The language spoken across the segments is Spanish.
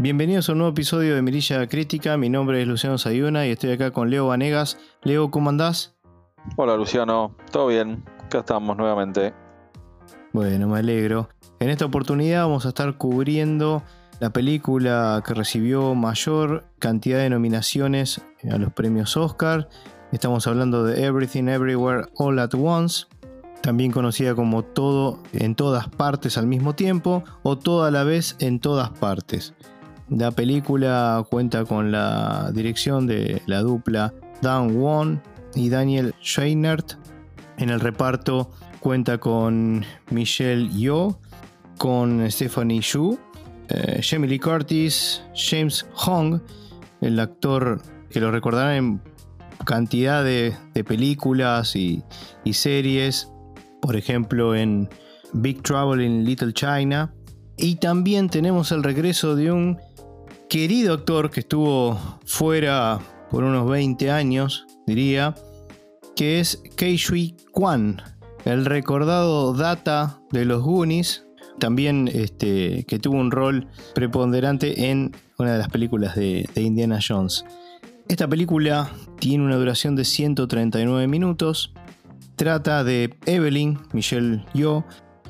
Bienvenidos a un nuevo episodio de Mirilla Crítica. Mi nombre es Luciano Sayuna y estoy acá con Leo Vanegas. Leo, ¿cómo andás? Hola Luciano, ¿todo bien? Acá estamos nuevamente. Bueno, me alegro. En esta oportunidad vamos a estar cubriendo la película que recibió mayor cantidad de nominaciones a los premios Oscar. Estamos hablando de Everything Everywhere All at Once, también conocida como Todo en todas partes al mismo tiempo o Todo a la vez en todas partes. La película cuenta con la dirección de la dupla Dan Won y Daniel Scheinert. En el reparto cuenta con Michelle Yeoh, con Stephanie Xu, eh, Jamie Lee Curtis, James Hong, el actor que lo recordarán en cantidad de, películas y, y series, por ejemplo en Big Trouble in Little China. Y también tenemos el regreso de un querido actor que estuvo fuera por unos 20 años, diría, que es Keishui Kwan, el recordado Data de los Goonies, también este, que tuvo un rol preponderante en una de las películas de, Indiana Jones. Esta película tiene una duración de 139 minutos, trata de Evelyn Michelle Yeoh,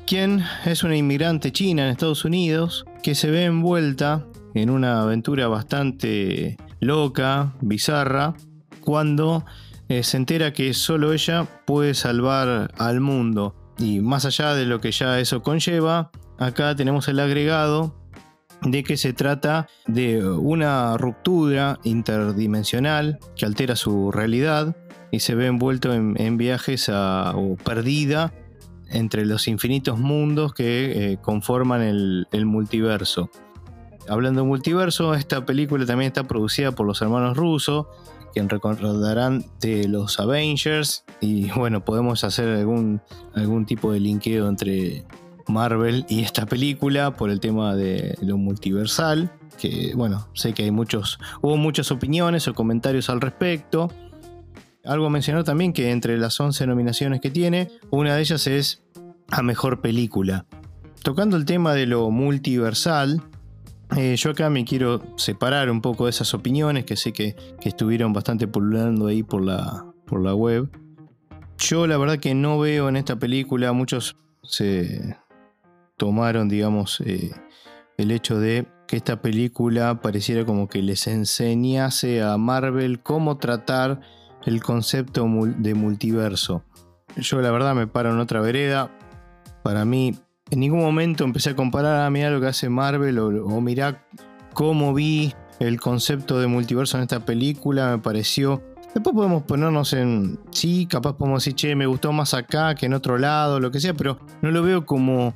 quien es una inmigrante china en Estados Unidos que se ve envuelta en una aventura bastante loca, bizarra, cuando eh, se entera que solo ella puede salvar al mundo. Y más allá de lo que ya eso conlleva, acá tenemos el agregado de que se trata de una ruptura interdimensional que altera su realidad y se ve envuelto en, viajes o perdida entre los infinitos mundos que eh, conforman el multiverso hablando de multiverso, esta película también está producida por los hermanos rusos, quien recordarán de los Avengers. Y bueno, podemos hacer algún, algún tipo de linkeo entre Marvel y esta película por el tema de lo multiversal. Que bueno, sé que hay muchos, hubo muchas opiniones o comentarios al respecto. Algo mencionó también que entre las 11 nominaciones que tiene, una de ellas es a mejor película. Tocando el tema de lo multiversal, eh, yo acá me quiero separar un poco de esas opiniones que sé que, estuvieron bastante pululando ahí por la, por la web. Yo la verdad que no veo en esta película, muchos se tomaron, digamos, eh, el hecho de que esta película pareciera como que les enseñase a Marvel cómo tratar el concepto de multiverso. Yo la verdad me paro en otra vereda. Para mí en ningún momento empecé a comparar, a ah, mirar lo que hace Marvel o, o mirá cómo vi el concepto de multiverso en esta película, me pareció... Después podemos ponernos en... Sí, capaz podemos decir, che, me gustó más acá que en otro lado, lo que sea, pero no lo veo como,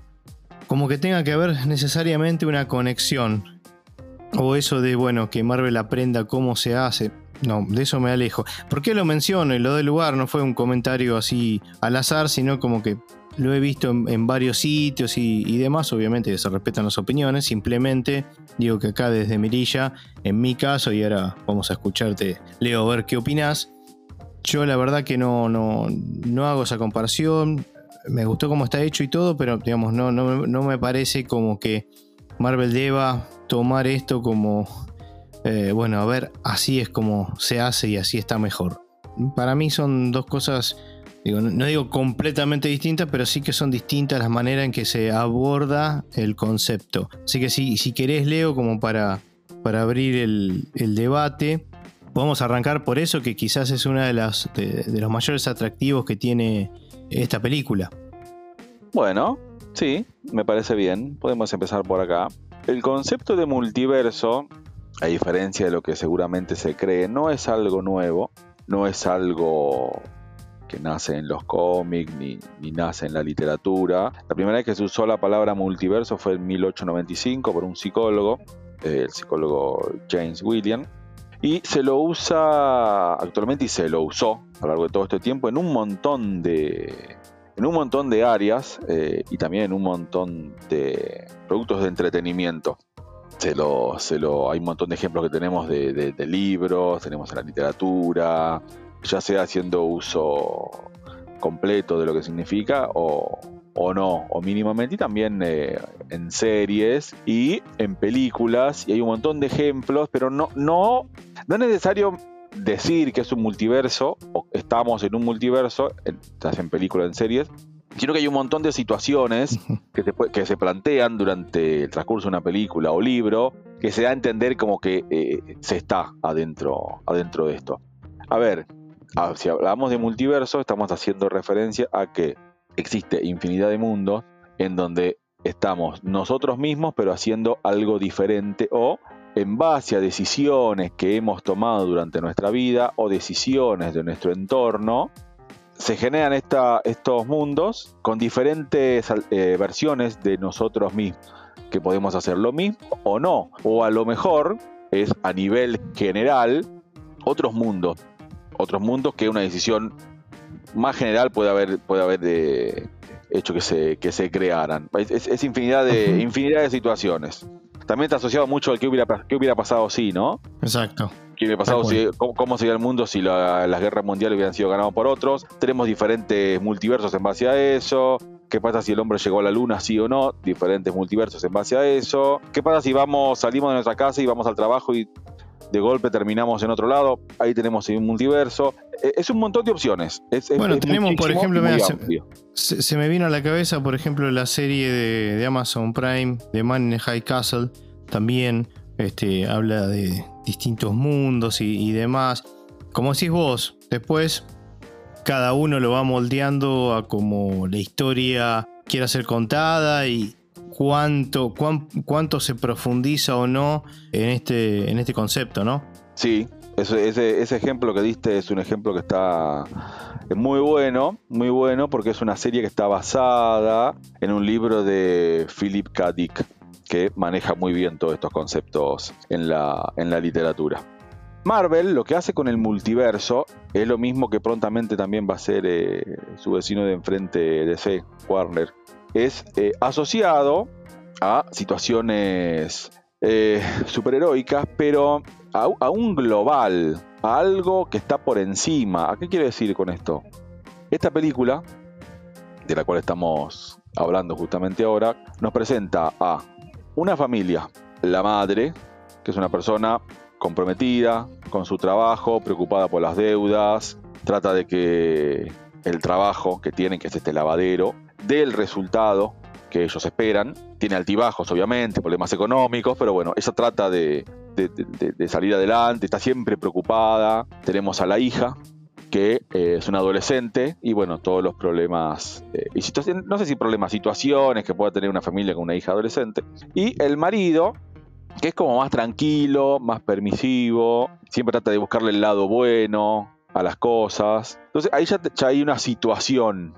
como que tenga que haber necesariamente una conexión. O eso de, bueno, que Marvel aprenda cómo se hace. No, de eso me alejo. ¿Por qué lo menciono? Y lo del lugar no fue un comentario así al azar, sino como que lo he visto en, varios sitios y, demás, obviamente se respetan las opiniones, simplemente digo que acá desde Mirilla, en mi caso, y ahora vamos a escucharte, Leo, a ver qué opinas. Yo la verdad que no, no, no hago esa comparación, me gustó cómo está hecho y todo, pero digamos, no, no, no me parece como que Marvel deba tomar esto como, eh, bueno, a ver, así es como se hace y así está mejor. Para mí son dos cosas no digo completamente distintas, pero sí que son distintas las maneras en que se aborda el concepto. Así que si, si querés, Leo, como para, para abrir el, debate, podemos arrancar por eso, que quizás es uno de, de, los mayores atractivos que tiene esta película. Bueno, sí, me parece bien. Podemos empezar por acá. El concepto de multiverso, a diferencia de lo que seguramente se cree, no es algo nuevo, no es algo que nace en los cómics ni, nace en la literatura. La primera vez que se usó la palabra multiverso fue en 1895 por un psicólogo, eh, el psicólogo James William. Y se lo usa actualmente y se lo usó a lo largo de todo este tiempo en un montón de, en un montón de áreas eh, y también en un montón de productos de entretenimiento. Se lo, se lo, hay un montón de ejemplos que tenemos de, de libros, tenemos en la literatura, ya sea haciendo uso completo de lo que significa o, o no, o mínimamente, y también eh, en series y en películas, y hay un montón de ejemplos, pero no, no, no es necesario decir que es un multiverso, o estamos en un multiverso, estás en películas, en series, sino que hay un montón de situaciones que se, que se plantean durante el transcurso de una película o libro que se da a entender como que eh, se está adentro, adentro de esto. A ver, si hablamos de multiverso, estamos haciendo referencia a que existe infinidad de mundos en donde estamos nosotros mismos pero haciendo algo diferente o en base a decisiones que hemos tomado durante nuestra vida o decisiones de nuestro entorno, se generan estos mundos con diferentes eh, versiones de nosotros mismos, que podemos hacer lo mismo o no, o a lo mejor es a nivel general otros mundos, otros mundos que una decisión más general puede haber, puede haber de, hecho que se, que se crearan. Es, infinidad, de, infinidad de situaciones. También está asociado mucho al que hubiera, qué hubiera pasado si, ¿no? Exacto. ¿Qué hubiera pasado si, cómo, sería el mundo si las guerras mundiales hubieran sido ganadas por otros? Tenemos diferentes multiversos en base a eso. ¿Qué pasa si el hombre llegó a la luna, sí o no? Diferentes multiversos en base a eso. ¿Qué pasa si vamos, salimos de nuestra casa y vamos al trabajo y de golpe terminamos en otro lado? Ahí tenemos un multiverso. E, es un montón de opciones. bueno, tenemos, por ejemplo, se, me vino a la cabeza, por ejemplo, la serie de, Amazon Prime, de Man in High Castle, también este, habla de distintos mundos y, demás. Como decís vos, después cada uno lo va moldeando a como la historia quiera ser contada y cuánto, cuánto se profundiza o no en este, en este concepto, ¿no? Sí, ese, ese, ejemplo que diste es un ejemplo que está muy bueno, muy bueno porque es una serie que está basada en un libro de Philip K. Dick que maneja muy bien todos estos conceptos en la, en la literatura. Marvel lo que hace con el multiverso es lo mismo que prontamente también va a hacer eh, su vecino de enfrente DC, Warner. Es eh, asociado a situaciones eh, superheroicas, pero a, a, un global, a algo que está por encima. ¿A qué quiero decir con esto? Esta película, de la cual estamos hablando justamente ahora, nos presenta a una familia, la madre, que es una persona comprometida con su trabajo, preocupada por las deudas, trata de que el trabajo que tienen, que es este lavadero, dé el resultado que ellos esperan. Tiene altibajos, obviamente, problemas económicos, pero bueno, ella trata de, salir adelante, está siempre preocupada. Tenemos a la hija, que eh, es un adolescente y bueno, todos los problemas eh, y situaciones, no sé si problemas, situaciones que pueda tener una familia con una hija adolescente. Y el marido, que es como más tranquilo, más permisivo, siempre trata de buscarle el lado bueno a las cosas. Entonces ahí ya, hay una situación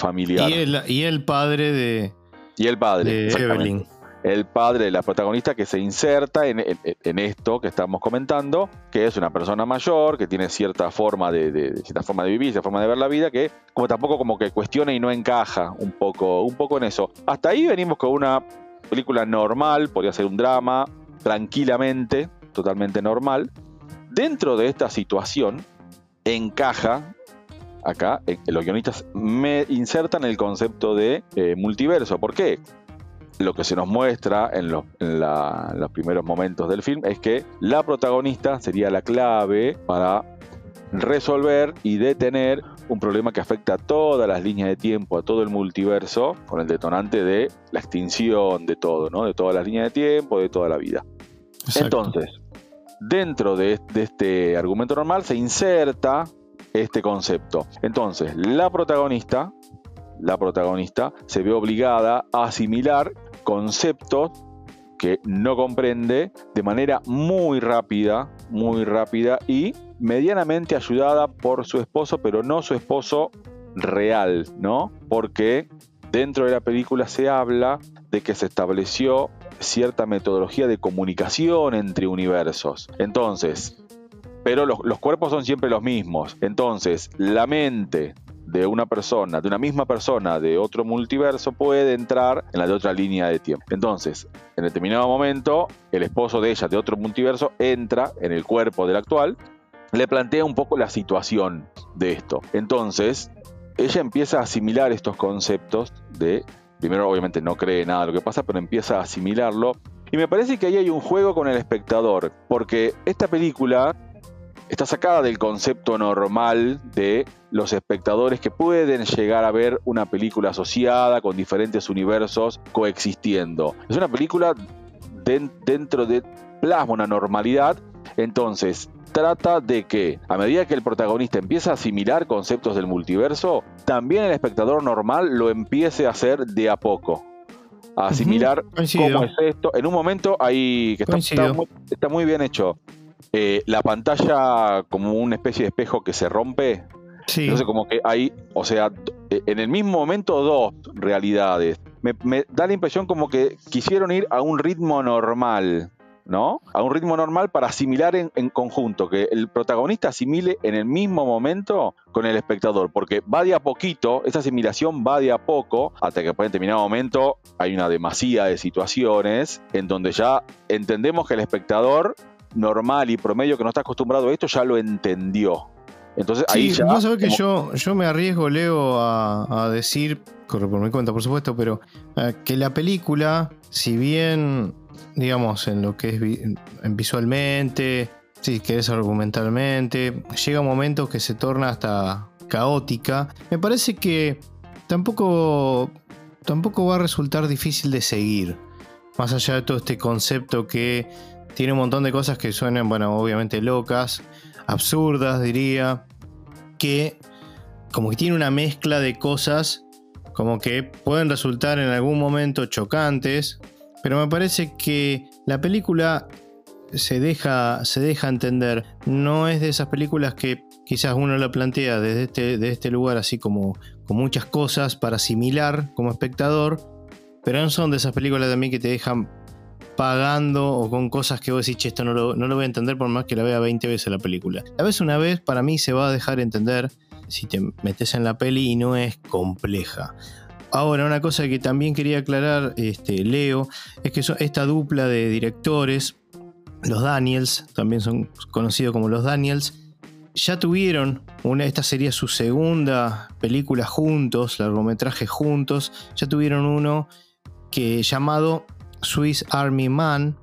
familiar. Y el, y el padre de... Y el padre. De Evelyn el padre de la protagonista que se inserta en, esto que estamos comentando, que es una persona mayor, que tiene cierta forma de, cierta forma de vivir, cierta forma de ver la vida, que como tampoco como que cuestiona y no encaja un poco, un poco en eso. Hasta ahí venimos con una película normal, podría ser un drama, tranquilamente, totalmente normal. Dentro de esta situación encaja acá, los guionistas me insertan el concepto de eh, multiverso. ¿Por qué? lo que se nos muestra en, los, primeros momentos del film es que la protagonista sería la clave para resolver y detener un problema que afecta a todas las líneas de tiempo, a todo el multiverso, con el detonante de la extinción de todo, ¿no? De todas las líneas de tiempo, de toda la vida. Entonces, dentro de, de este argumento normal se inserta este concepto. Entonces, la protagonista, la protagonista se ve obligada a asimilar conceptos que no comprende de manera muy rápida, muy rápida y medianamente ayudada por su esposo, pero no su esposo real, ¿no? Porque dentro de la película se habla de que se estableció cierta metodología de comunicación entre universos. Entonces, pero los, cuerpos son siempre los mismos. Entonces, la mente de una persona, de una misma persona de otro multiverso, puede entrar en la de otra línea de tiempo. Entonces, en determinado momento, el esposo de ella de otro multiverso entra en el cuerpo del actual, le plantea un poco la situación de esto. Entonces, ella empieza a asimilar estos conceptos de, primero obviamente no cree nada de lo que pasa, pero empieza a asimilarlo. Y me parece que ahí hay un juego con el espectador, porque esta película está sacada del concepto normal de los espectadores que pueden llegar a ver una película asociada con diferentes universos coexistiendo. Es una película dentro de plasma una normalidad, entonces trata de que a medida que el protagonista empieza a asimilar conceptos del multiverso, también el espectador normal lo empiece a hacer de a poco. A asimilar cómo es esto. En un momento hay que está, muy, bien hecho. Eh, la pantalla como una especie de espejo que se rompe. Sí. Entonces como que hay, o sea, en el mismo momento dos realidades. me da la impresión como que quisieron ir a un ritmo normal. ¿no? A un ritmo normal para asimilar en, conjunto, que el protagonista asimile en el mismo momento con el espectador, porque va de a poquito, esa asimilación va de a poco, hasta que en determinado momento hay una demasía de situaciones en donde ya entendemos que el espectador normal y promedio que no está acostumbrado a esto ya lo entendió. Entonces ahí ya. Vos sabés que yo, yo me arriesgo, Leo, a, decir, corre por mi cuenta, por supuesto, pero eh, que la película, si bien digamos, en lo que es visualmente, si querés argumentalmente, llega un momento que se torna hasta caótica. Me parece que tampoco, tampoco va a resultar difícil de seguir. Más allá de todo este concepto que tiene un montón de cosas que suenan, bueno, obviamente locas, absurdas, diría, que como que tiene una mezcla de cosas como que pueden resultar en algún momento chocantes, pero me parece que la película se deja, se deja entender. No es de esas películas que quizás uno la plantea desde este, este lugar así como con muchas cosas para asimilar como espectador. Pero no son de esas películas también que te dejan pagando o con cosas que vos decís, che, esto no lo, no lo voy a entender por más que la vea 20 veces la película. La vez una vez, para mí se va a dejar entender si te metes en la peli y no es compleja. Ahora, una cosa que también quería aclarar, este, Leo, es que esta dupla de directores, los Daniels, también son conocidos como los Daniels, ya tuvieron una, esta sería su segunda película juntos, largometraje juntos, ya tuvieron uno que llamado Swiss Army Man,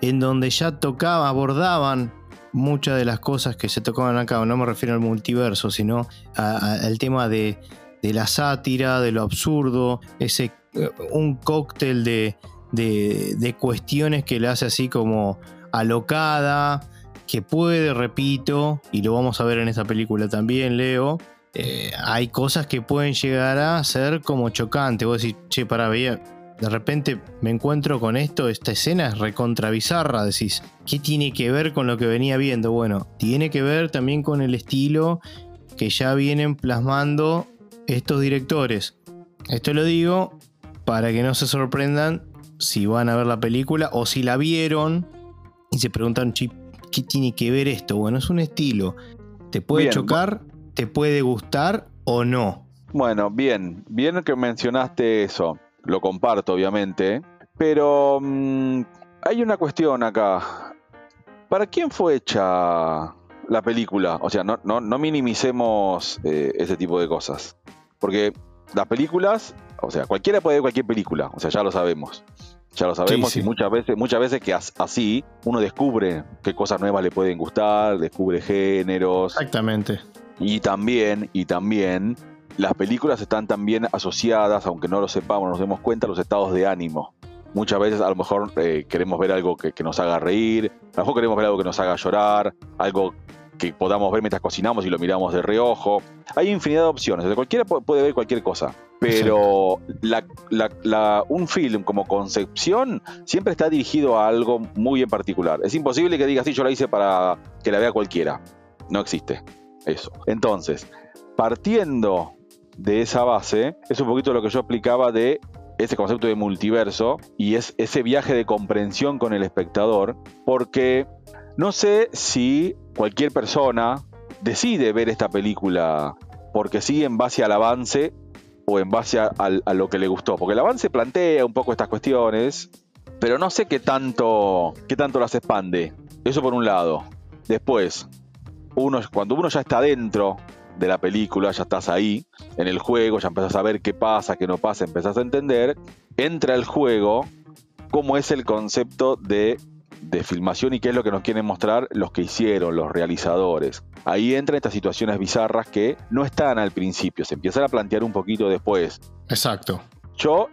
en donde ya tocaba, abordaban muchas de las cosas que se tocaban acá, no me refiero al multiverso, sino al tema de de la sátira, de lo absurdo, ese, eh, un cóctel de, de, cuestiones que le hace así como alocada, que puede, repito, y lo vamos a ver en esta película también, Leo, eh, hay cosas que pueden llegar a ser como chocantes. Vos decís, che, para, veía, de repente me encuentro con esto, esta escena es recontra bizarra, decís, ¿qué tiene que ver con lo que venía viendo? Bueno, tiene que ver también con el estilo que ya vienen plasmando estos directores. Esto lo digo para que no se sorprendan si van a ver la película o si la vieron y se preguntan, ¿qué tiene que ver esto? Bueno, es un estilo. ¿Te puede chocar? ¿Te puede gustar o no? Bueno, bien, bien que mencionaste eso. Lo comparto, obviamente. Pero mm, hay una cuestión acá. ¿Para quién fue hecha la película? O sea, no, no, minimicemos eh, ese tipo de cosas. Porque las películas, o sea, cualquiera puede ver cualquier película, o sea, ya lo sabemos. Ya lo sabemos y muchas veces, muchas veces que así uno descubre qué cosas nuevas le pueden gustar, descubre géneros. Exactamente. Y también, y también, las películas están también asociadas, aunque no lo sepamos, nos demos cuenta, a los estados de ánimo. Muchas veces a lo mejor eh, queremos ver algo que, que, nos haga reír, a lo mejor queremos ver algo que nos haga llorar, algo que podamos ver mientras cocinamos y lo miramos de reojo. Hay infinidad de opciones, cualquiera puede ver cualquier cosa. Pero un film como concepción siempre está dirigido a algo muy en particular. Es imposible que digas, sí, yo la hice para que la vea cualquiera. No existe eso. Entonces, partiendo de esa base, es un poquito lo que yo explicaba de ese concepto de multiverso y es ese viaje de comprensión con el espectador, porque no sé si cualquier persona decide ver esta película porque sigue en base al avance o en base a, lo que le gustó. Porque el avance plantea un poco estas cuestiones, pero no sé qué tanto, qué tanto las expande. Eso por un lado. Después, uno, cuando uno ya está dentro de la película, ya estás ahí, en el juego, ya empezás a ver qué pasa, qué no pasa, empezás a entender, entra el juego, cómo es el concepto de, de filmación y qué es lo que nos quieren mostrar los que hicieron, los realizadores. Ahí entran estas situaciones bizarras que no están al principio, se empiezan a plantear un poquito después. Exacto. Yo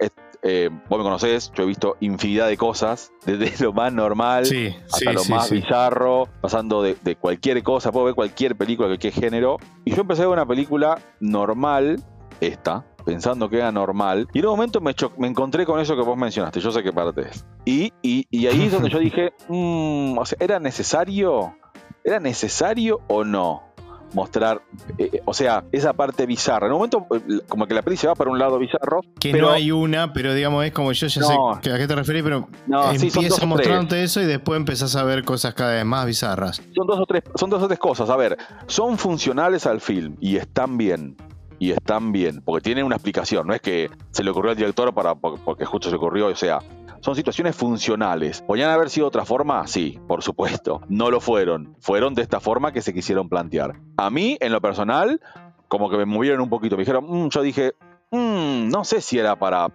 eh, vos me conocés, yo he visto infinidad de cosas, desde lo más normal hasta lo más bizarro, pasando de, cualquier cosa, puedo ver cualquier película, cualquier género. Y yo empecé a ver una película normal, esta, pensando que era normal, y en un momento me, me encontré con eso que vos mencionaste, yo sé qué parte es. Y, y, ahí es donde yo dije, mm, ¿era necesario? ¿Era necesario o no? Mostrar, eh, eh, o sea, esa parte bizarra. En un momento, eh, como que la peli se va para un lado bizarro. Que no hay una, pero digamos, es como yo ya sé a qué te referís, pero no, empieza mostrándote eso y después empezás a ver cosas cada vez más bizarras. Son dos o tres, son dos o tres cosas. A ver, son funcionales al film y están bien. Y están bien, porque tienen una explicación, no es que se le ocurrió al director para, porque justo se ocurrió, o sea, son situaciones funcionales. ¿Podrían haber sido de otra forma? Sí, por supuesto. No lo fueron. Fueron de esta forma que se quisieron plantear. A mí, en lo personal, como que me movieron un poquito. Me dijeron, mm", yo dije, mm, no sé si era para,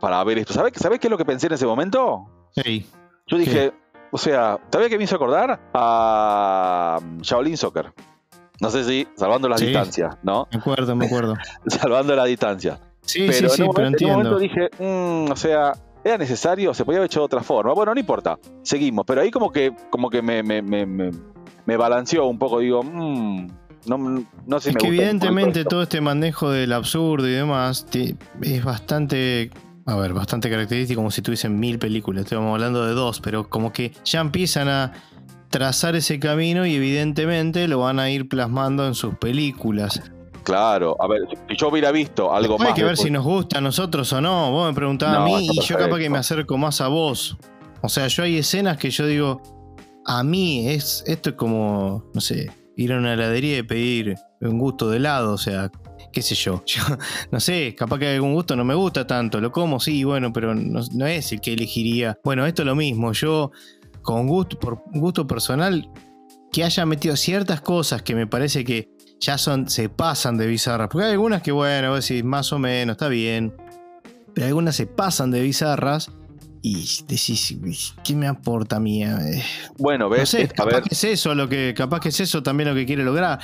para ver esto. ¿Sabes, ¿Sabés qué es lo que pensé en ese momento? Sí. Yo dije, o sea, ¿sabés qué me hizo acordar? A Shaolin Soccer. No sé si, salvando las distancias, ¿no? Me acuerdo, me acuerdo. salvando las distancias. Sí, pero sí, sí, pero entiendo. En un momento dije, mm, o sea, ¿Era necesario? ¿Se podía haber hecho de otra forma? Bueno, no importa. Seguimos. Pero ahí como que, como que me, me, me, me balanceó un poco. Digo, mmm, no, no sé es que evidentemente todo este manejo del absurdo y demás es bastante a ver, bastante característico, como si tuviesen mil películas. Estamos hablando de dos, pero como que ya empiezan a trazar ese camino y evidentemente lo van a ir plasmando en sus películas. Claro, a ver, si yo hubiera visto algo más. Hay que ver si nos gusta a nosotros o no. Vos me preguntabas a mí y yo capaz que me acerco más a vos. O sea, yo hay escenas que yo digo, a mí es esto es como, no sé, ir a una heladería y pedir un gusto de helado, o sea, qué sé yo. yo no sé, capaz que algún gusto no me gusta tanto, lo como, sí, bueno, pero no, no es el que elegiría. Bueno, esto es lo mismo, yo con gusto, por gusto personal, que haya metido ciertas cosas que me parece que ya son, se pasan de bizarras. Porque hay algunas que, bueno, vos decís, más o menos, está bien. Pero algunas se pasan de bizarras y decís, ¿qué me aporta a mí? Eh, bueno, ves, no sé, capaz que es eso lo que, capaz que es eso también lo que quiere lograr.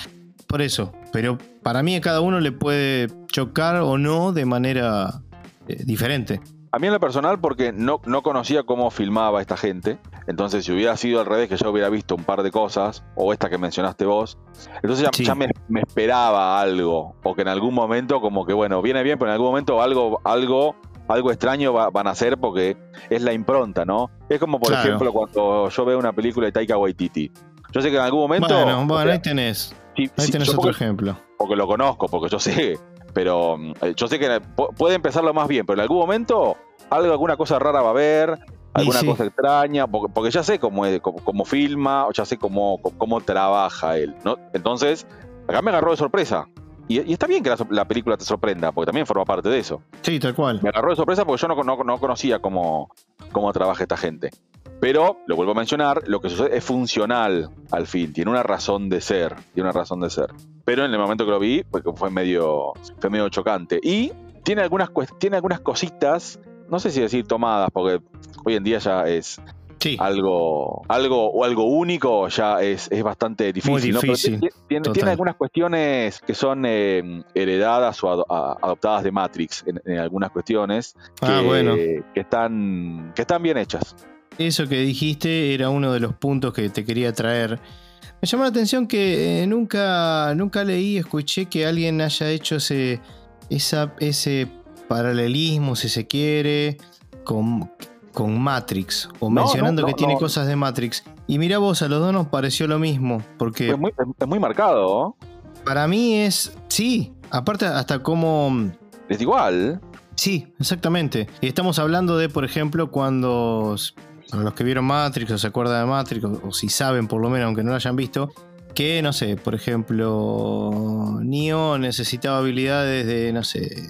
Por eso, pero para mí a cada uno le puede chocar o no de manera eh, diferente. A mí en lo personal, porque no, no conocía cómo filmaba esta gente. Entonces, si hubiera sido al revés, que yo hubiera visto un par de cosas, o esta que mencionaste vos, entonces ya, me, esperaba algo. O que en algún momento, como que bueno, viene bien, pero en algún momento algo, algo, algo extraño van a hacer porque es la impronta, ¿no? Es como, por ejemplo, cuando yo veo una película de Taika Waititi. Yo sé que en algún momento. Bueno, bueno, ahí tenés. ahí tenés otro ejemplo. Porque lo conozco, porque yo sé. Pero eh, yo sé que puede empezarlo más bien, pero en algún momento algo, alguna cosa rara va a haber, alguna cosa extraña, porque, ya sé cómo, es, cómo, filma, o ya sé cómo, cómo, trabaja él, ¿no? Entonces, acá me agarró de sorpresa. Y, está bien que la, película te sorprenda, porque también forma parte de eso. Sí, tal cual. Me agarró de sorpresa porque yo no, no, conocía cómo, cómo trabaja esta gente. Pero, lo vuelvo a mencionar, lo que sucede es funcional al fin, tiene una razón de ser, tiene una razón de ser. Pero en el momento que lo vi, fue medio, fue medio chocante. Y tiene algunas, tiene algunas cositas no sé si decir tomadas, porque hoy en día ya es algo, algo o algo único, ya es, bastante difícil. tiene, algunas cuestiones que son eh, heredadas o adoptadas de Matrix en, algunas cuestiones ah, que, que, están, que están bien hechas. Eso que dijiste era uno de los puntos que te quería traer. Me llamó la atención que eh, nunca, nunca leí, escuché que alguien haya hecho ese, esa, ese paralelismo, si se quiere, con, con Matrix, o mencionando que tiene cosas de Matrix. Y mira vos, a los dos nos pareció lo mismo, porque... Es muy, es muy marcado. Para mí es, sí, aparte hasta como... Es igual. Sí, exactamente. Y estamos hablando de, por ejemplo, cuando los que vieron Matrix o se acuerdan de Matrix, o, si saben por lo menos, aunque no lo hayan visto, que, no sé, por ejemplo, Neo necesitaba habilidades de, no sé,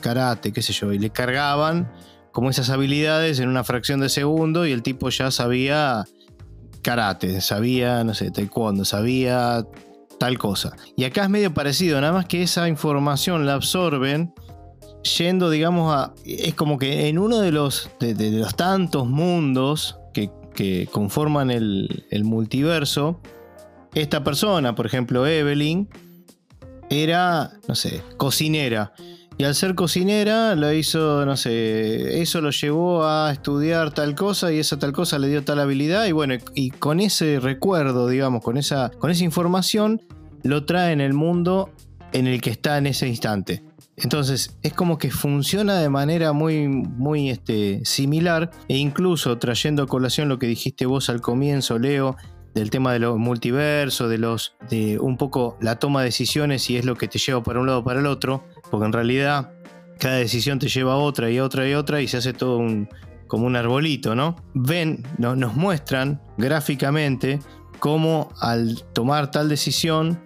karate, qué sé yo, y le cargaban como esas habilidades en una fracción de segundo y el tipo ya sabía karate, sabía, no sé, taekwondo, sabía tal cosa. Y acá es medio parecido, nada más que esa información la absorben yendo, digamos, a... Es como que en uno de los, de, los tantos mundos que, conforman el, el multiverso, esta persona, por ejemplo, Evelyn, era, no sé, cocinera. Y al ser cocinera lo hizo, no sé, eso lo llevó a estudiar tal cosa y esa tal cosa le dio tal habilidad y bueno, y con ese recuerdo, digamos, con esa, con esa información, lo trae en el mundo en el que está en ese instante. Entonces es como que funciona de manera muy, muy este, similar e incluso trayendo a colación lo que dijiste vos al comienzo, Leo, del tema de los multiversos, de los de un poco la toma de decisiones y es lo que te lleva para un lado o para el otro, porque en realidad cada decisión te lleva a otra y otra y otra y se hace todo un, como un arbolito, ¿no? Ven, no, nos muestran gráficamente cómo al tomar tal decisión,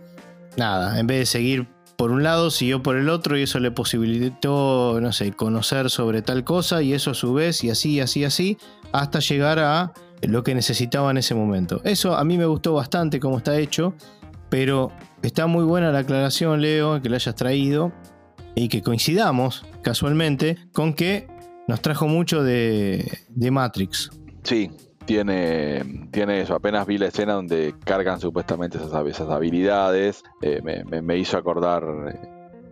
nada, en vez de seguir por un lado, siguió por el otro y eso le posibilitó, no sé, conocer sobre tal cosa y eso a su vez y así, así, así, hasta llegar a lo que necesitaba en ese momento. Eso a mí me gustó bastante cómo está hecho, pero está muy buena la aclaración, Leo, que la hayas traído y que coincidamos casualmente con que nos trajo mucho de, Matrix. Sí, tiene, tiene eso. Apenas vi la escena donde cargan supuestamente esas, esas habilidades. Eh, me, hizo acordar.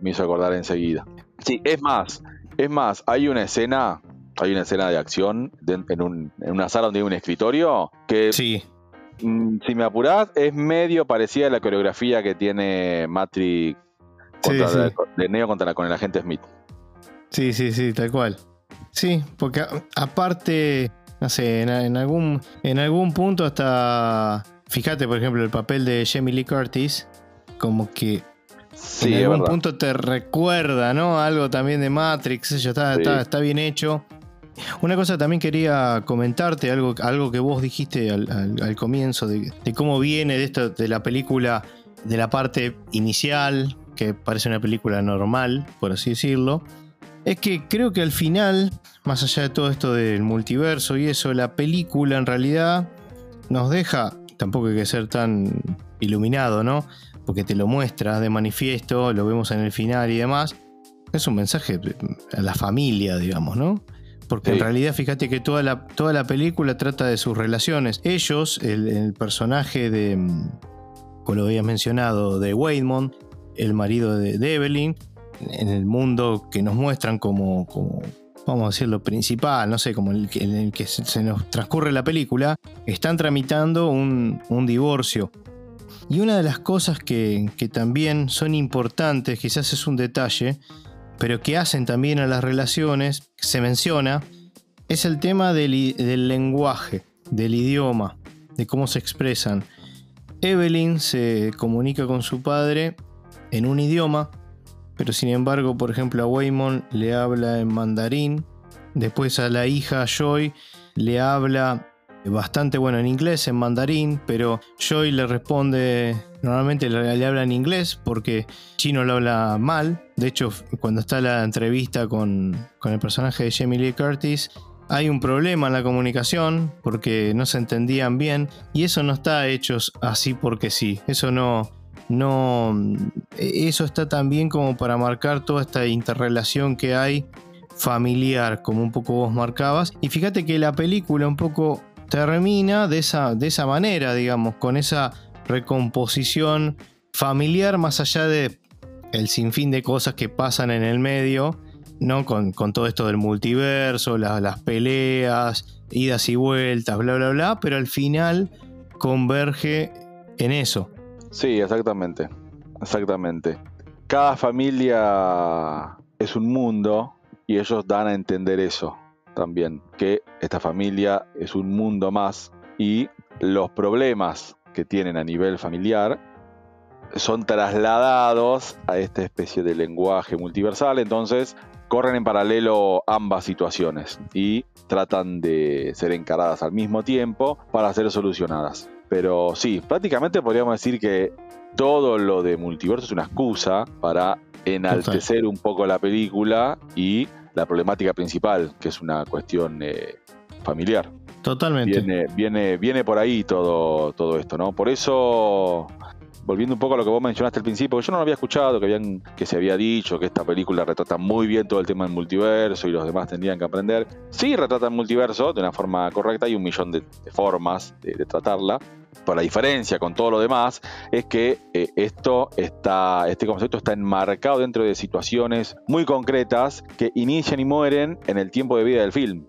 Me hizo acordar enseguida. Sí, es más. Es más, hay una escena hay una escena de acción en, una sala donde hay un escritorio que, sí. Mm, si me apurás, es medio parecida a la coreografía que tiene Matrix de Neo contra la, con el agente Smith. Sí, sí, sí, tal cual. Sí, porque aparte, no sé, en, algún, en algún punto hasta, fíjate, por ejemplo, el papel de Jamie Lee Curtis, como que en algún punto te recuerda, ¿no? Algo también de Matrix, está, está, bien hecho. Una cosa también quería comentarte, algo, algo que vos dijiste al, comienzo, de, cómo viene de, esto, de la película, de la parte inicial, que parece una película normal, por así decirlo. Es que creo que al final, más allá de todo esto del multiverso y eso, la película en realidad nos deja, tampoco hay que ser tan iluminado, ¿no? Porque te lo muestra de manifiesto, lo vemos en el final y demás. Es un mensaje a la familia, digamos, ¿no? Porque en realidad, fíjate que toda la, toda la película trata de sus relaciones. Ellos, el, personaje de, mm, como lo había mencionado, de Waymond, el marido de, Evelyn, en el mundo que nos muestran como, vamos a decirlo, principal, no sé, como el, en el que se nos transcurre la película, están tramitando un, divorcio. Y una de las cosas que, que, también son importantes, quizás es un detalle, pero que hacen también a las relaciones, se menciona, es el tema del, lenguaje, del idioma, de cómo se expresan. Evelyn se comunica con su padre en un idioma, pero sin embargo, por ejemplo, a Waymon le habla en mandarín, después a la hija Joy le habla bastante bueno en inglés, en mandarín, pero Joy le responde, normalmente le, habla en inglés porque chino lo habla mal. De hecho, cuando está la entrevista con, el personaje de Jamie Lee Curtis, hay un problema en la comunicación porque no se entendían bien y eso no está hecho así porque sí. Eso no, no, eso está también como para marcar toda esta interrelación que hay familiar, como un poco vos marcabas. Y fíjate que la película un poco termina de esa, de esa manera, digamos, con esa recomposición familiar más allá de el sinfín de cosas que pasan en el medio, ¿no? Con, todo esto del multiverso, las peleas, idas y vueltas, bla, bla, bla, pero al final converge en eso. Sí, exactamente, exactamente. Cada familia es un mundo y ellos dan a entender eso también, que esta familia es un mundo más y los problemas que tienen a nivel familiar son trasladados a esta especie de lenguaje multiversal, entonces corren en paralelo ambas situaciones y tratan de ser encaradas al mismo tiempo para ser solucionadas. Pero sí, prácticamente podríamos decir que todo lo de multiverso es una excusa para enaltecer un poco la película y la problemática principal, que es una cuestión eh, familiar. Totalmente. Viene, viene, viene por ahí todo, todo esto, ¿no? Por eso volviendo un poco a lo que vos mencionaste al principio, yo no lo había escuchado, que, habían, que se había dicho que esta película retrata muy bien todo el tema del multiverso y los demás tendrían que aprender. Sí, retrata el multiverso de una forma correcta, hay un millón de, formas de, tratarla. Pero la diferencia con todo lo demás es que eh, esto está, este concepto está enmarcado dentro de situaciones muy concretas que inician y mueren en el tiempo de vida del film.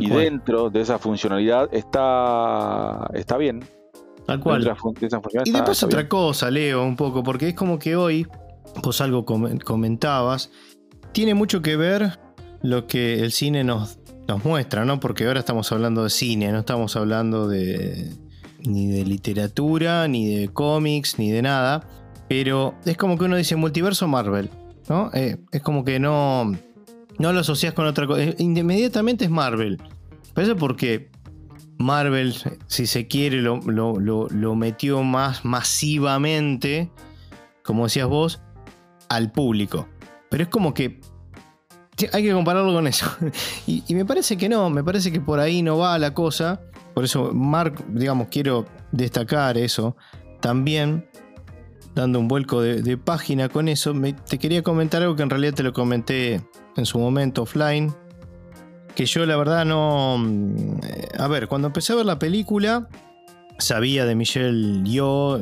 y dentro de esa funcionalidad está, está bien, Tal cual. y después otra cosa, Leo, un poco, porque es como que hoy, pues algo comentabas, tiene mucho que ver lo que el cine nos, nos muestra, ¿no? Porque ahora estamos hablando de cine, no estamos hablando de ni de literatura, ni de cómics, ni de nada. Pero es como que uno dice multiverso Marvel, ¿no? Eh, es como que no, no lo asocias con otra cosa. Inmediatamente es Marvel. Pero eso porque Marvel, si se quiere, lo, metió más masivamente, como decías vos, al público. Pero es como que hay que compararlo con eso. y, me parece que no, me parece que por ahí no va la cosa. Por eso, Mark, digamos, quiero destacar eso. También, dando un vuelco de, página con eso, te quería comentar algo que en realidad te lo comenté en su momento offline que yo la verdad no... Mm, a ver, cuando empecé a ver la película, sabía de Michelle Yeoh,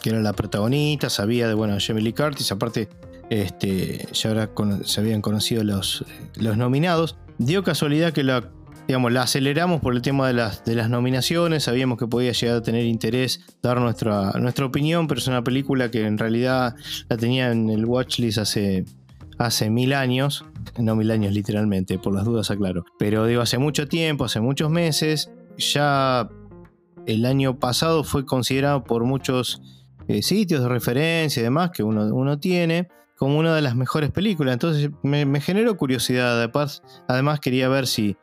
que era la protagonista, sabía de, bueno, Jamie Lee Curtis, aparte este, ya ahora se habían conocido los, los nominados. Dio casualidad que la, digamos, la aceleramos por el tema de las, de las nominaciones, sabíamos que podía llegar a tener interés dar nuestra, nuestra opinión, pero es una película que en realidad la tenía en el watchlist hace, hace mil años no mil años literalmente, por las dudas aclaro. Pero digo, hace mucho tiempo, hace muchos meses, ya el año pasado fue considerado por muchos eh, sitios de referencia y demás que uno, uno, tiene como una de las mejores películas. Entonces me, generó curiosidad. Además, quería ver si,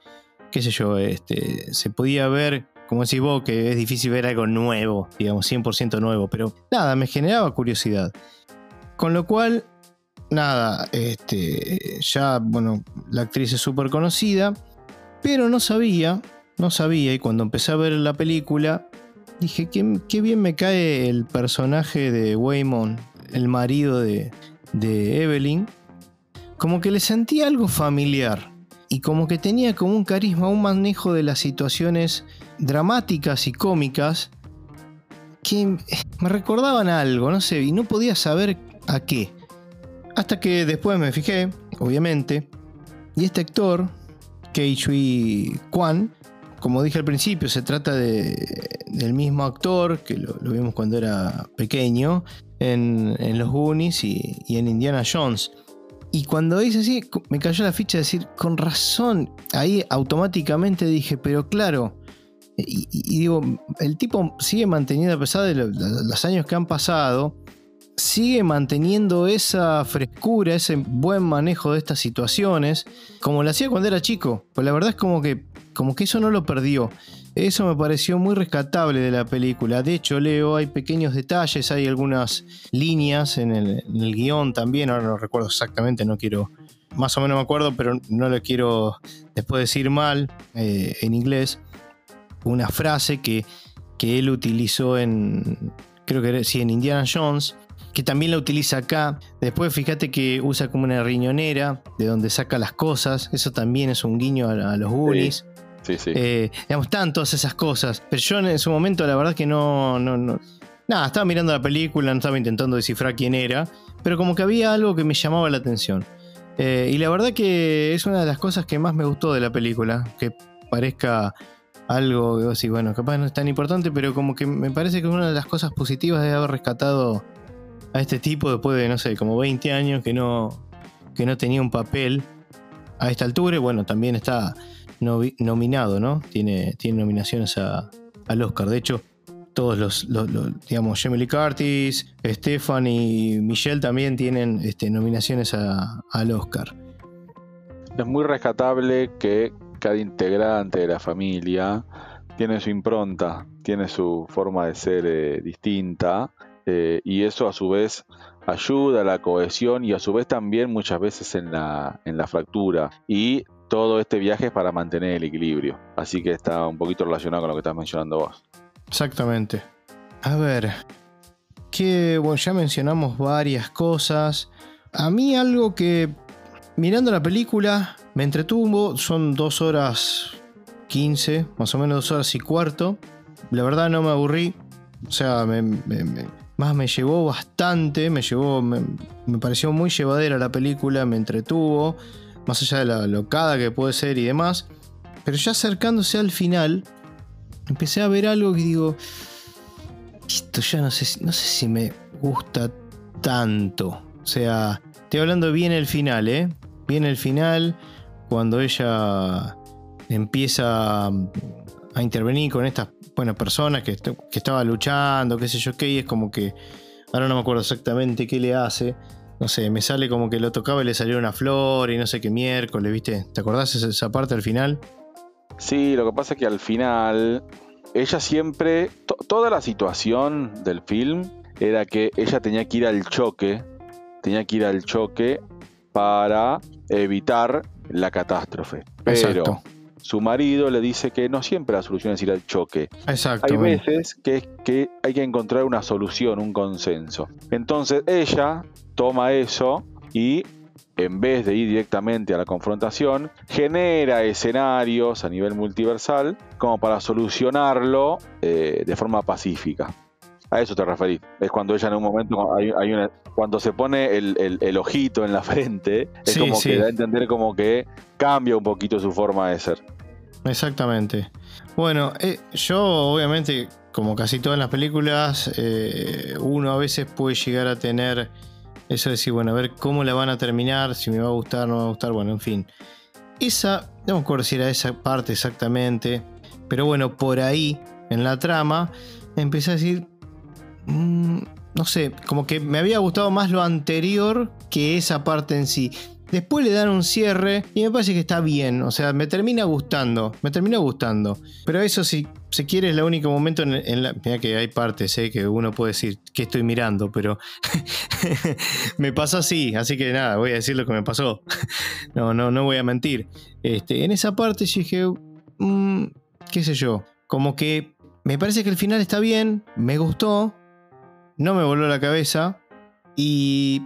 qué sé yo, este, se podía ver, como decís vos, que es difícil ver algo nuevo, digamos, 100% nuevo. Pero nada, me generaba curiosidad. Con lo cual nada, este, ya, bueno, la actriz es súper conocida, pero no sabía, no sabía, y cuando empecé a ver la película, dije, qué, bien me cae el personaje de Waymon, el marido de, de Evelyn, como que le sentía algo familiar y como que tenía como un carisma, un manejo de las situaciones dramáticas y cómicas que me recordaban algo, no sé, y no podía saber a qué. Hasta que después me fijé, obviamente, y este actor, Kei Shui Kwan, como dije al principio, se trata de, del mismo actor que lo, vimos cuando era pequeño en, Los Goonies y, en Indiana Jones. Y cuando dice así, me cayó la ficha de decir, con razón, ahí automáticamente dije, pero claro, y, digo, el tipo sigue manteniendo, a pesar de los años que han pasado, sigue manteniendo esa frescura, ese buen manejo de estas situaciones, como lo hacía cuando era chico. Pues la verdad es como que, como que eso no lo perdió. Eso me pareció muy rescatable de la película. De hecho, Leo, hay pequeños detalles, hay algunas líneas en el, guion también. Ahora no recuerdo exactamente, no quiero. Más o menos me acuerdo, pero no lo quiero después decir mal eh, en inglés. Una frase que, que él utilizó en. Creo que sí, en Indiana Jones que también la utiliza acá. Después fíjate que usa como una riñonera de donde saca las cosas. Eso también es un guiño a, los Goonies. Sí, sí. Eh, digamos, están todas esas cosas. Pero yo en su momento la verdad que no, no, no... Nada, estaba mirando la película, no estaba intentando descifrar quién era. Pero como que había algo que me llamaba la atención. Eh, y la verdad que es una de las cosas que más me gustó de la película. Que parezca algo, así, bueno, capaz no es tan importante, pero como que me parece que es una de las cosas positivas de haber rescatado a este tipo después de, no sé, como 20 años que no, que no tenía un papel a esta altura. Y bueno, también está nominado, ¿no? Tiene, tiene nominaciones al Oscar. De hecho, todos los, digamos, Jamie Lee Curtis, Stefan y Michelle también tienen este, nominaciones al Oscar. Es muy rescatable que cada integrante de la familia tiene su impronta, tiene su forma de ser eh, distinta eh, y eso a su vez ayuda a la cohesión y a su vez también muchas veces en la, en la fractura. Y todo este viaje es para mantener el equilibrio. Así que está un poquito relacionado con lo que estás mencionando vos. Exactamente. A ver, que, bueno, ya mencionamos varias cosas. A mí algo que, mirando la película, me entretuvo, son dos horas 15, más o menos dos horas y cuarto. La verdad no me aburrí, o sea, más me llevó bastante, me llevó, me, pareció muy llevadera la película, me entretuvo, más allá de la locada que puede ser y demás. Pero ya acercándose al final, empecé a ver algo que digo, esto ya no sé, no sé si me gusta tanto. O sea, estoy hablando bien el final, ¿eh? Bien el final, cuando ella empieza a intervenir con estas buenas personas que, que estaba luchando, qué sé yo qué, y es como que, ahora no me acuerdo exactamente qué le hace. No sé, me sale como que lo tocaba y le salió una flor y no sé qué miércoles, ¿viste? ¿Te acordás esa, esa parte al final? Sí, lo que pasa es que al final ella siempre, toda la situación del film era que ella tenía que ir al choque, tenía que ir al choque para evitar la catástrofe. Pero su marido le dice que no siempre la solución es ir al choque. Exacto. Hay veces que, que hay que encontrar una solución, un consenso. Entonces ella toma eso y en vez de ir directamente a la confrontación, genera escenarios a nivel multiversal como para solucionarlo eh, de forma pacífica. A eso te referí. Es cuando ella en un momento, hay, cuando se pone el, ojito en la frente, es como que da a entender como que cambia un poquito su forma de ser. Exactamente. Bueno, eh, yo obviamente, como casi todas las películas, eh, uno a veces puede llegar a tener eso de decir, bueno, a ver cómo la van a terminar, si me va a gustar, no me va a gustar, bueno, en fin. Esa, no me acuerdo si era esa parte exactamente, pero bueno, por ahí, en la trama, empecé a decir, mm, no sé, como que me había gustado más lo anterior que esa parte en sí. Después le dan un cierre y me parece que está bien. O sea, me termina gustando. Me termina gustando. Pero eso si se quiere es el único momento en, la... Mira que hay partes ¿eh? que uno puede decir que estoy mirando, pero me pasó así. Así que nada, voy a decir lo que me pasó. no, no, no voy a mentir. Este, en esa parte yo dije, mm, qué sé yo, como que me parece que el final está bien, me gustó, no me voló la cabeza y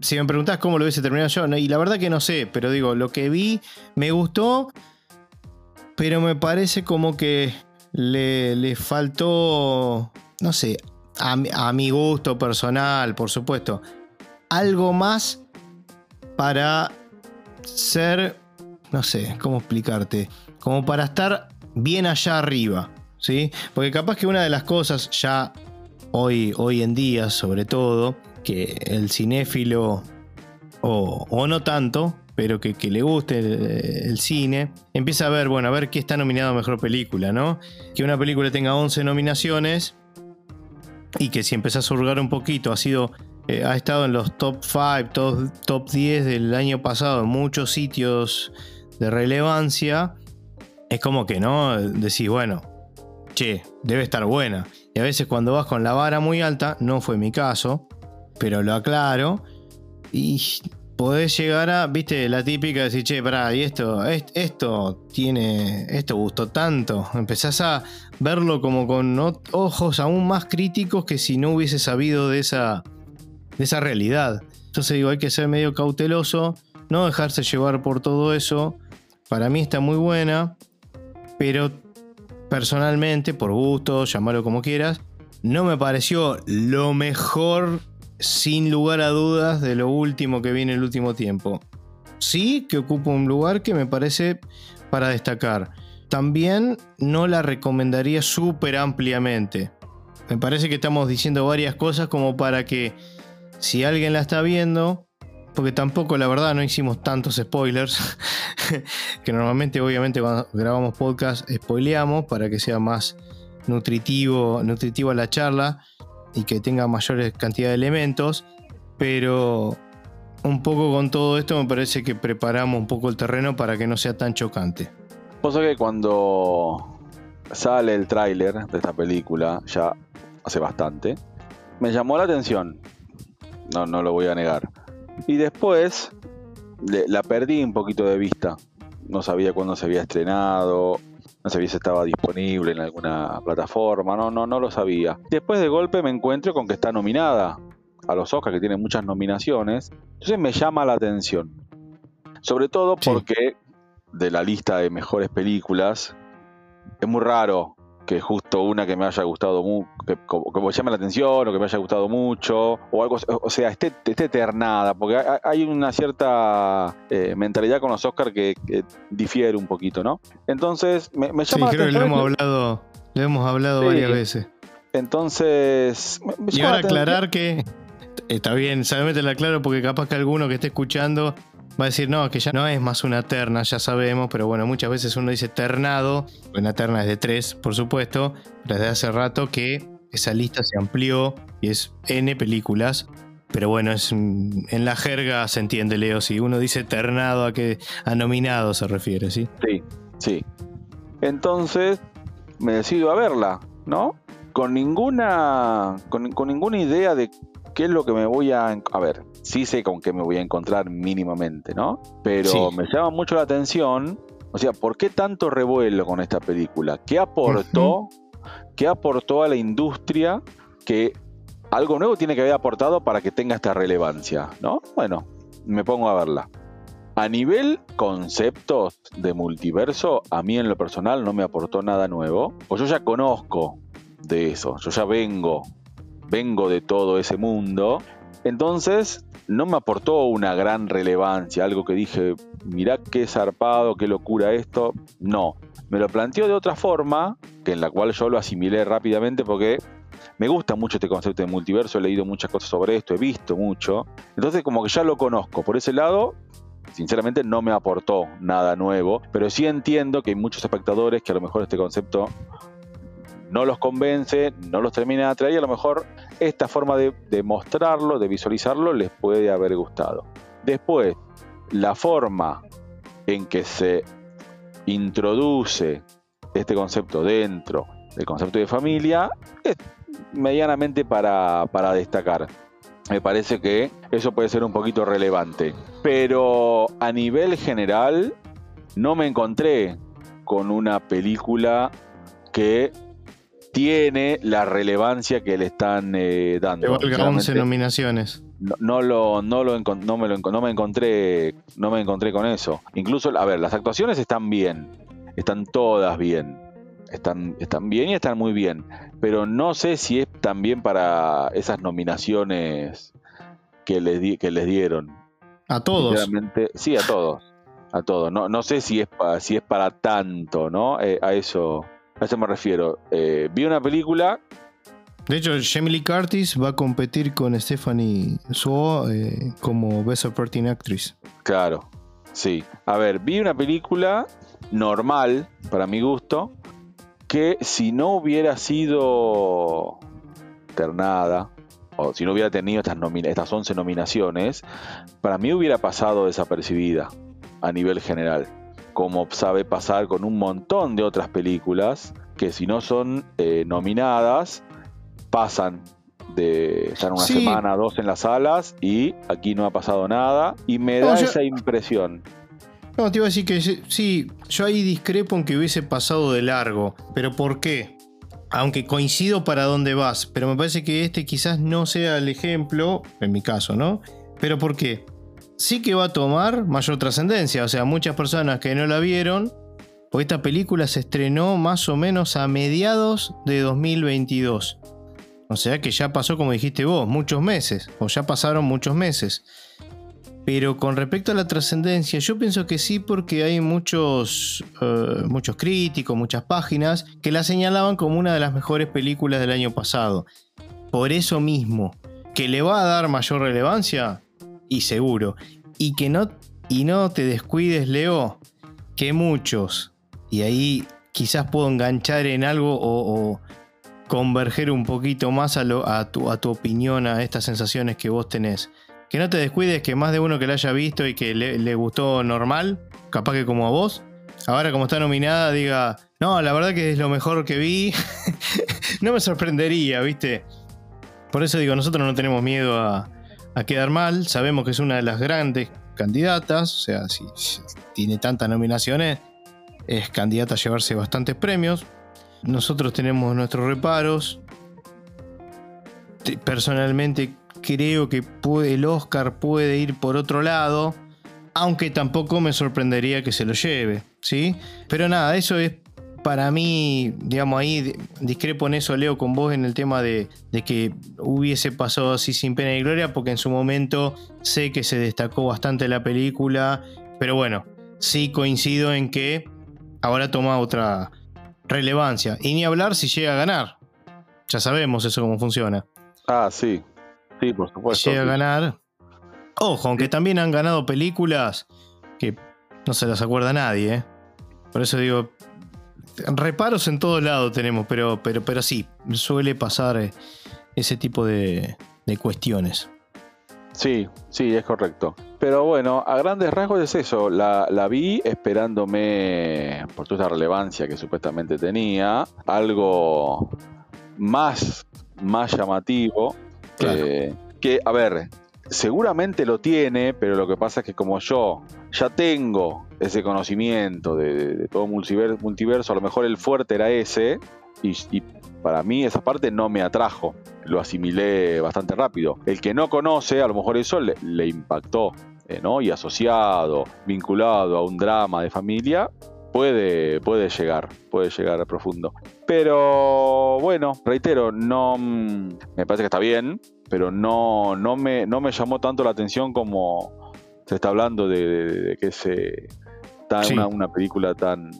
si me preguntás cómo lo hubiese terminado yo, y la verdad que no sé, pero digo, lo que vi me gustó, pero me parece como que le, faltó, no sé, a, mi gusto personal, por supuesto, algo más para ser, no sé, cómo explicarte, como para estar bien allá arriba, ¿sí? Porque capaz que una de las cosas ya hoy, hoy en día, sobre todo, que el cinéfilo, o, no tanto, pero que, le guste el, cine, empieza a ver, bueno, a ver qué está nominado a Mejor Película, ¿no? Que una película tenga 11 nominaciones y que si empezás a hurgar un poquito, ha sido... Eh, ha estado en los top 5, top, top 10 del año pasado en muchos sitios de relevancia. Es como que, ¿no? Decís, bueno, che, debe estar buena. Y a veces cuando vas con la vara muy alta, no fue mi caso, pero lo aclaro. Y podés llegar a, viste, la típica de decir, che, pará, y esto, esto tiene, esto gustó tanto. Empezás a verlo como con ojos aún más críticos que si no hubiese sabido de esa, de esa realidad. Entonces digo, hay que ser medio cauteloso, no dejarse llevar por todo eso. Para mí está muy buena, pero personalmente, por gusto, llamarlo como quieras, no me pareció lo mejor sin lugar a dudas de lo último que viene el último tiempo. Sí que ocupa un lugar que me parece para destacar. También no la recomendaría súper ampliamente. Me parece que estamos diciendo varias cosas como para que si alguien la está viendo, porque tampoco la verdad no hicimos tantos spoilers, que normalmente obviamente cuando grabamos podcast spoileamos para que sea más nutritivo, nutritiva la charla y que tenga mayores cantidad de elementos, pero un poco con todo esto me parece que preparamos un poco el terreno para que no sea tan chocante. Cosa que cuando sale el tráiler de esta película, ya hace bastante, me llamó la atención, no, no lo voy a negar. Y después la perdí un poquito de vista, no sabía cuándo se había estrenado, no sabía si estaba disponible en alguna plataforma, no, no, no lo sabía. Después de golpe me encuentro con que está nominada a los Oscars, que tiene muchas nominaciones, entonces me llama la atención. Sobre todo porque de la lista de mejores películas, es muy raro que justo una que me haya gustado mucho, que, me llame la atención o que me haya gustado mucho, o algo, o sea, esté, esté ternada, porque hay una cierta eh, mentalidad con los Oscars que, difiere un poquito, ¿no? Entonces, me, llama sí, la creo atención. Que lo hemos hablado, lo hemos hablado varias veces. Entonces, y ahora aclarar que está bien, solamente lo aclaro porque capaz que alguno que esté escuchando va a decir, no, que ya no es más una terna, ya sabemos, pero bueno, muchas veces uno dice ternado, una terna es de tres, por supuesto, pero desde hace rato que esa lista se amplió y es N películas. Pero bueno, es en la jerga se entiende, Leo. Si uno dice ternado, a que a nominado se refiere, ¿sí? Sí, sí. Entonces me decido a verla, ¿no? Con ninguna, con, con ninguna idea de qué es lo que me voy a... A ver, sí sé con qué me voy a encontrar mínimamente, ¿no? Pero me llama mucho la atención, o sea, ¿por qué tanto revuelo con esta película? ¿Qué aportó, ¿qué aportó a la industria que algo nuevo tiene que haber aportado para que tenga esta relevancia, ¿no? Bueno, me pongo a verla. A nivel conceptos de multiverso, a mí en lo personal no me aportó nada nuevo, pues yo ya conozco de eso, yo ya vengo, vengo de todo ese mundo, entonces no me aportó una gran relevancia, algo que dije, mirá qué zarpado, qué locura esto. No, me lo planteó de otra forma, que en la cual yo lo asimilé rápidamente porque me gusta mucho este concepto de multiverso, he leído muchas cosas sobre esto, he visto mucho. Entonces como que ya lo conozco. Por ese lado, sinceramente no me aportó nada nuevo, pero sí entiendo que hay muchos espectadores que a lo mejor este concepto no los convence, no los termina de atraer a lo mejor esta forma de, mostrarlo, de visualizarlo, les puede haber gustado. Después, la forma en que se introduce este concepto dentro del concepto de familia es medianamente para destacar. Me parece que eso puede ser un poquito relevante. Pero a nivel general, no me encontré con una película que tiene la relevancia que le están eh, dando. Que 11 nominaciones. No, lo, no, lo, no, me lo, no me encontré no me encontré con eso. Incluso, a ver, las actuaciones están bien, están todas bien, están, están bien y están muy bien, pero no sé si es también para esas nominaciones que les, di, que les dieron. A todos. Sí, a todos. A todos. No, no sé si es, para, si es para tanto, ¿no? Eh, a eso a eso me refiero. Eh, vi una película. De hecho, Jamie Lee Curtis va a competir con Stephanie Suo eh, como Best Supporting Actress. Claro, sí. A ver, vi una película normal, para mi gusto, que si no hubiera sido ternada, o si no hubiera tenido estas, estas 11 nominaciones, para mí hubiera pasado desapercibida a nivel general como sabe pasar con un montón de otras películas que si no son eh, nominadas, pasan de estar una semana, dos en las salas y aquí no ha pasado nada y me da esa impresión. No, te iba a decir que sí, yo ahí discrepo en que hubiese pasado de largo, pero ¿por qué? Aunque coincido para dónde vas, pero me parece que este quizás no sea el ejemplo, en mi caso, ¿no? Pero ¿por qué? Sí que va a tomar mayor trascendencia. O sea, muchas personas que no la vieron, pues esta película se estrenó más o menos a mediados de 2022. O sea que ya pasó, como dijiste vos, muchos meses, o ya pasaron muchos meses. Pero con respecto a la trascendencia, yo pienso que sí porque hay muchos, eh, muchos críticos, muchas páginas que la señalaban como una de las mejores películas del año pasado. Por eso mismo, que le va a dar mayor relevancia, y seguro. Y que no, y no te descuides, Leo, que muchos, y ahí quizás puedo enganchar en algo o, converger un poquito más a, lo, a, tu, a tu opinión, a estas sensaciones que vos tenés. Que no te descuides que más de uno que la haya visto y que le, le gustó normal, capaz que como a vos, ahora como está nominada diga, no, la verdad que es lo mejor que vi. no me sorprendería, ¿viste? Por eso digo, nosotros no tenemos miedo a, a quedar mal. Sabemos que es una de las grandes candidatas, o sea, si, tiene tantas nominaciones, es candidata a llevarse bastantes premios. Nosotros tenemos nuestros reparos. Personalmente creo que el Oscar puede ir por otro lado, aunque tampoco me sorprendería que se lo lleve, ¿sí? Pero nada, eso es para mí, digamos, ahí discrepo en eso, Leo, con vos en el tema de, que hubiese pasado así sin pena y gloria, porque en su momento sé que se destacó bastante la película, pero bueno, sí coincido en que ahora toma otra relevancia. Y ni hablar si llega a ganar. Ya sabemos eso cómo funciona. Ah, sí. Sí, por supuesto. Llega a ganar. Ojo, aunque también han ganado películas que no se las acuerda nadie. ¿eh? Por eso digo, reparos en todos lados tenemos, pero, pero, pero sí, suele pasar eh, ese tipo de, cuestiones. Sí, sí, es correcto. Pero bueno, a grandes rasgos es eso. La, vi esperándome, por toda esta relevancia que supuestamente tenía, algo más, más llamativo. Eh, que, a ver, seguramente lo tiene, pero lo que pasa es que como yo ya tengo ese conocimiento de, todo multiverso, a lo mejor el fuerte era ese, y, para mí esa parte no me atrajo, lo asimilé bastante rápido. El que no conoce, a lo mejor eso le, impactó, eh, ¿no? Y asociado, vinculado a un drama de familia, puede, puede llegar, puede llegar a profundo. Pero bueno, reitero, no mm, me parece que está bien, pero no, no, me, no me llamó tanto la atención como se está hablando de, que se una, película tan,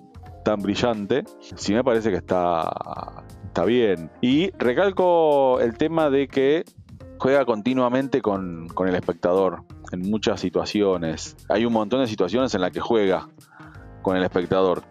tan brillante. Sí me parece que está, está bien. Y recalco el tema de que juega continuamente con, con, el espectador en muchas situaciones. Hay un montón de situaciones en las que juega con el espectador.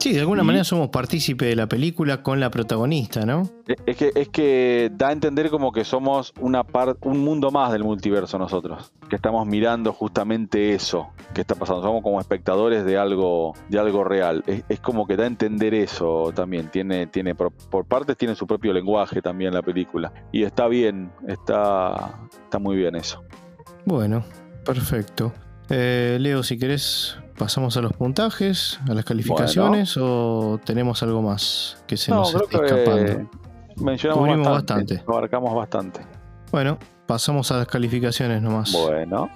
Sí, de alguna manera somos partícipe de la película con la protagonista, ¿no? Es que, es que da a entender como que somos una un mundo más del multiverso nosotros, que estamos mirando justamente eso que está pasando, somos como espectadores de algo, de algo real. Es, como que da a entender eso también, tiene, tiene por, partes tiene su propio lenguaje también la película. Y está bien, está, está muy bien eso. Bueno, perfecto. Eh, Leo, si querés ¿Pasamos a los puntajes, a las calificaciones o tenemos algo más que se nos esté escapando? mencionamos bastante, Abarcamos bastante. Bueno, pasamos a las calificaciones nomás. Bueno.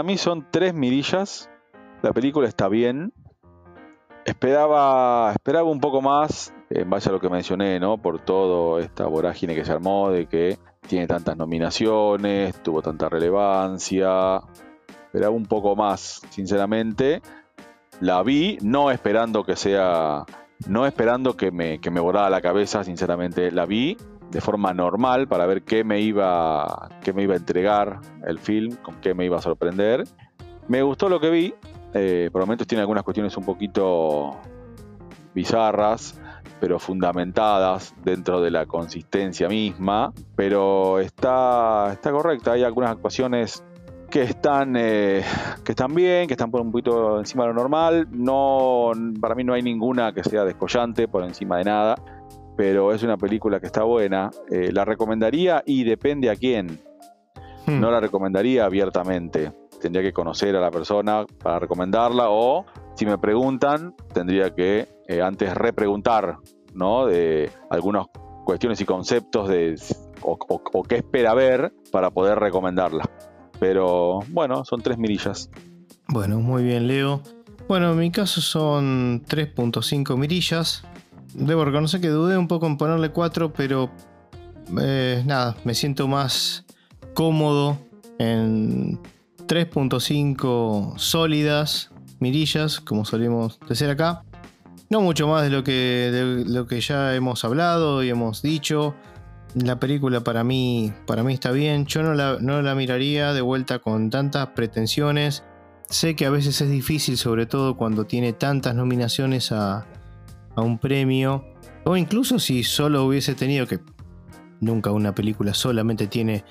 Para mí son tres mirillas. La película está bien. Esperaba, esperaba un poco más, en base a lo que mencioné, ¿no? Por toda esta vorágine que se armó, de que tiene tantas nominaciones, tuvo tanta relevancia. Esperaba un poco más, sinceramente. La vi, no esperando que sea. No esperando que me, que me volara la cabeza, sinceramente. La vi de forma normal para ver qué me iba, qué me iba a entregar el film, con qué me iba a sorprender. Me gustó lo que vi, eh, por momentos tiene algunas cuestiones un poquito bizarras, pero fundamentadas dentro de la consistencia misma, pero está, está correcta, hay algunas actuaciones que están, eh, que están bien, que están por un poquito encima de lo normal, no, para mí no hay ninguna que sea descollante por encima de nada pero es una película que está buena. Eh, la recomendaría y depende a quién. Hmm. No la recomendaría abiertamente. Tendría que conocer a la persona para recomendarla o si me preguntan, tendría que eh, antes repreguntar ¿no? de algunas cuestiones y conceptos de, o, o qué espera ver para poder recomendarla. Pero bueno, son tres mirillas. Bueno, muy bien, Leo. Bueno, en mi caso son 3.5 mirillas. Debo reconocer que dudé un poco en ponerle 4, pero eh, nada, me siento más cómodo en 3.5 sólidas mirillas, como solemos decir acá. No mucho más de lo que, de lo que ya hemos hablado y hemos dicho. La película para mí, para mí está bien. Yo no la, no la miraría de vuelta con tantas pretensiones sé que a veces es difícil, sobre todo cuando tiene tantas nominaciones a, un premio, o incluso si solo hubiese tenido que nunca una película solamente tiene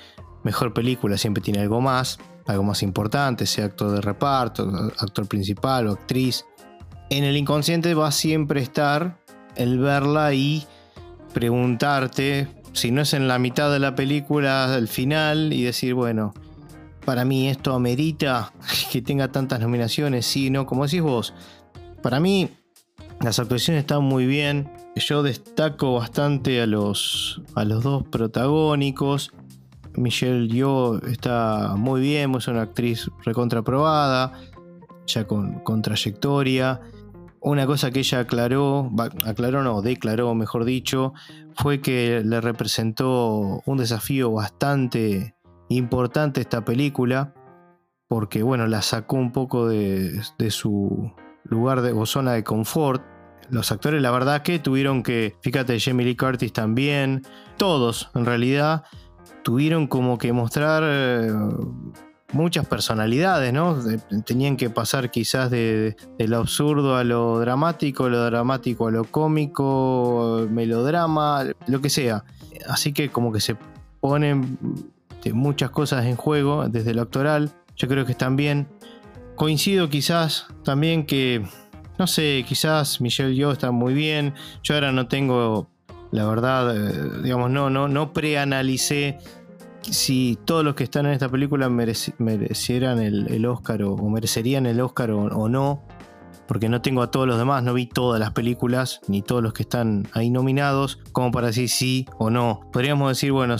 mejor película, siempre tiene algo más, algo más importante, sea actor de reparto, actor principal o actriz. En el inconsciente va a siempre estar el verla y preguntarte, si no es en la mitad de la película, al final, y decir, bueno, para mí esto amerita que tenga tantas nominaciones, sí, no, como decís vos. Para mí las actuaciones están muy bien. Yo destaco bastante a los, a los dos protagónicos. Michelle Yeoh está muy bien, es una actriz recontraprobada, ya con, con trayectoria. Una cosa que ella aclaró, aclaró no, declaró mejor dicho, fue que le representó un desafío bastante importante esta película, porque bueno, la sacó un poco de, su lugar de, o zona de confort. Los actores, la verdad que tuvieron que, fíjate, Jamie Lee Curtis también, todos en realidad, tuvieron como que mostrar eh, muchas personalidades, ¿no? Tenían que pasar quizás de, lo absurdo a lo dramático, lo dramático a lo cómico, melodrama, lo que sea. Así que como que se ponen muchas cosas en juego desde lo actoral. Yo creo que están bien. Coincido quizás también que, no sé, quizás Michelle yo está muy bien. Yo ahora no tengo, la verdad, eh, digamos, no, no, no preanalicé si todos los que están en esta película merecieran el, Oscar o, merecerían el Oscar o, no, porque no tengo a todos los demás, no vi todas las películas, ni todos los que están ahí nominados, como para decir sí o no. Podríamos decir, bueno,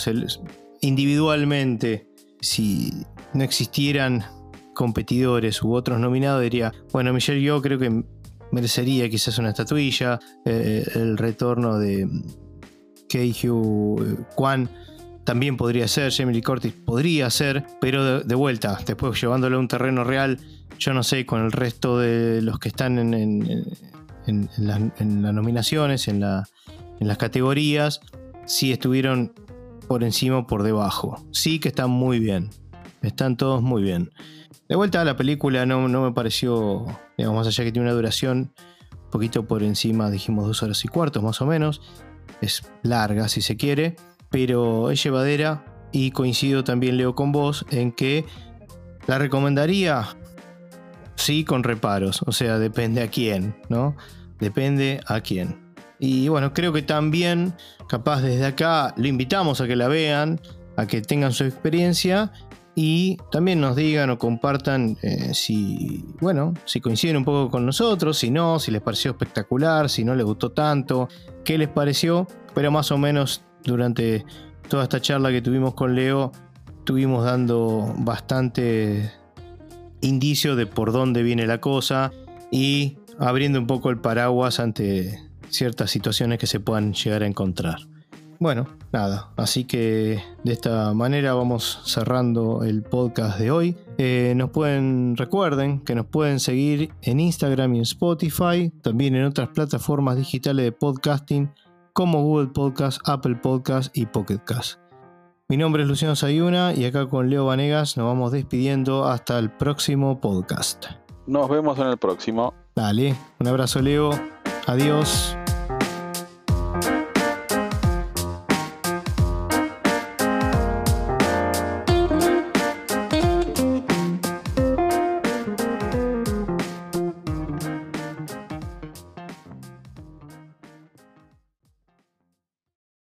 individualmente, si no existieran competidores u otros nominados, diría, bueno, Michelle yo creo que merecería quizás una estatuilla, eh, el retorno de Keiju Kwan también podría ser, Jamie Lee Curtis podría ser, pero de, vuelta, después llevándolo a un terreno real, yo no sé, con el resto de los que están en, las nominaciones, en, las categorías, si estuvieron por encima o por debajo. Sí que están muy bien, están todos muy bien. De vuelta a la película no, no me pareció, digamos, más allá que tiene una duración un poquito por encima, dijimos dos horas y cuarto más o menos. Es larga si se quiere pero es llevadera y coincido también, Leo, con vos en que la recomendaría, sí, con reparos, o sea, depende a quién, ¿no? Depende a quién. Y bueno, creo que también, capaz desde acá, lo invitamos a que la vean, a que tengan su experiencia y también nos digan o compartan eh, si, bueno, si coinciden un poco con nosotros, si no, si les pareció espectacular, si no les gustó tanto, qué les pareció, pero más o menos durante toda esta charla que tuvimos con Leo, estuvimos dando bastante indicio de por dónde viene la cosa y abriendo un poco el paraguas ante ciertas situaciones que se puedan llegar a encontrar. Bueno, nada, así que de esta manera vamos cerrando el podcast de hoy. Eh, nos pueden, recuerden que nos pueden seguir en Instagram y en Spotify, también en otras plataformas digitales de podcasting como Google Podcast, Apple Podcast y Pocket Cast. Mi nombre es Luciano Sayuna y acá con Leo Vanegas nos vamos despidiendo hasta el próximo podcast. Nos vemos en el próximo. Dale, un abrazo Leo, adiós.